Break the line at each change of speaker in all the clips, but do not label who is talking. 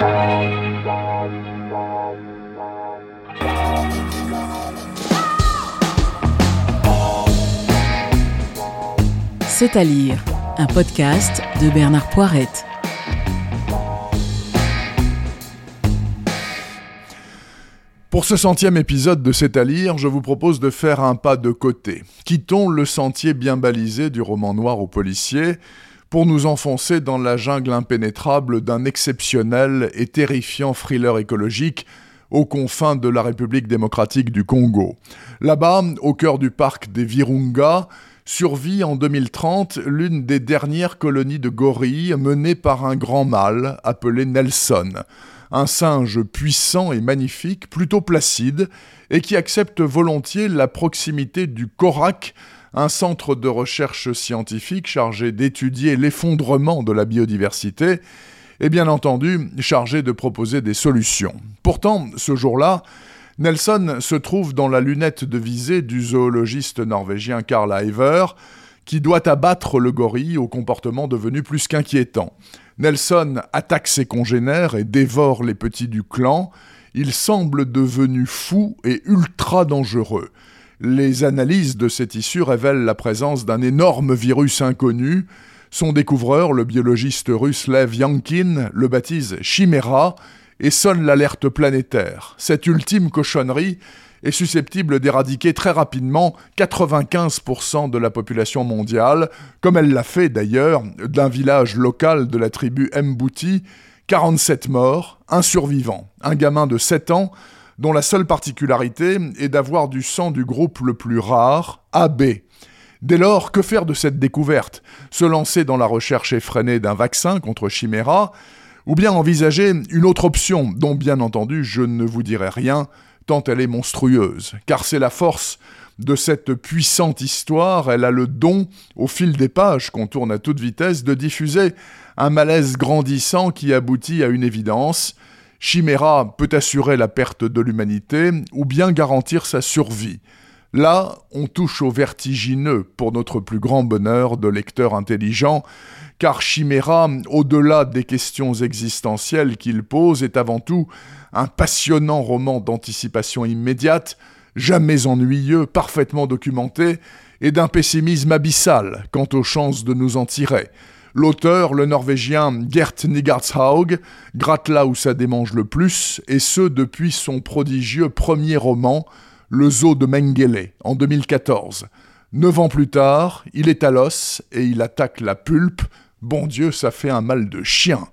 C'est à lire, un podcast de Bernard Poirette.
Pour ce centième épisode de C'est à lire, je vous propose de faire un pas de côté. Quittons le sentier bien balisé du roman noir au policier pour nous enfoncer dans la jungle impénétrable d'un exceptionnel et terrifiant thriller écologique aux confins de la République démocratique du Congo. Là-bas, au cœur du parc des Virunga, survit en 2030 l'une des dernières colonies de gorilles menées par un grand mâle appelé Nelson, un singe puissant et magnifique, plutôt placide, et qui accepte volontiers la proximité du CORAC, un centre de recherche scientifique chargé d'étudier l'effondrement de la biodiversité, et bien entendu chargé de proposer des solutions. Pourtant, ce jour-là, Nelson se trouve dans la lunette de visée du zoologiste norvégien Karl Iver, qui doit abattre le gorille au comportement devenu plus qu'inquiétant. Nelson attaque ses congénères et dévore les petits du clan. Il semble devenu fou et ultra dangereux. Les analyses de ces tissus révèlent la présence d'un énorme virus inconnu. Son découvreur, le biologiste russe Lev Yankin, le baptise Chimera et sonne l'alerte planétaire. Cette ultime cochonnerie est susceptible d'éradiquer très rapidement 95% de la population mondiale, comme elle l'a fait d'ailleurs d'un village local de la tribu Mbouti, 47 morts, un survivant, un gamin de 7 ans, dont la seule particularité est d'avoir du sang du groupe le plus rare, AB. Dès lors, que faire de cette découverte? Se lancer dans la recherche effrénée d'un vaccin contre Chimera? Ou bien envisager une autre option, dont bien entendu je ne vous dirai rien, tant elle est monstrueuse, car c'est la force de cette puissante histoire, elle a le don, au fil des pages qu'on tourne à toute vitesse, de diffuser un malaise grandissant qui aboutit à une évidence. Chimera peut assurer la perte de l'humanité ou bien garantir sa survie. Là, on touche au vertigineux pour notre plus grand bonheur de lecteur intelligent, car Chimera, au-delà des questions existentielles qu'il pose, est avant tout un passionnant roman d'anticipation immédiate, jamais ennuyeux, parfaitement documenté, et d'un pessimisme abyssal quant aux chances de nous en tirer. L'auteur, le norvégien Gert Nigardshaug, gratte là où ça démange le plus, et ce depuis son prodigieux premier roman, Le zoo de Mengele, en 2014. Neuf ans plus tard, il est à l'os et il attaque la pulpe, Bon Dieu, ça fait un mal de chien.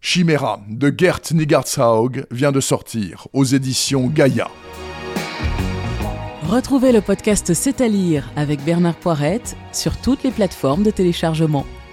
Chimera de Gert Nigardshaug vient de sortir aux éditions Gaïa.
Retrouvez le podcast C'est à lire avec Bernard Poirette sur toutes les plateformes de téléchargement.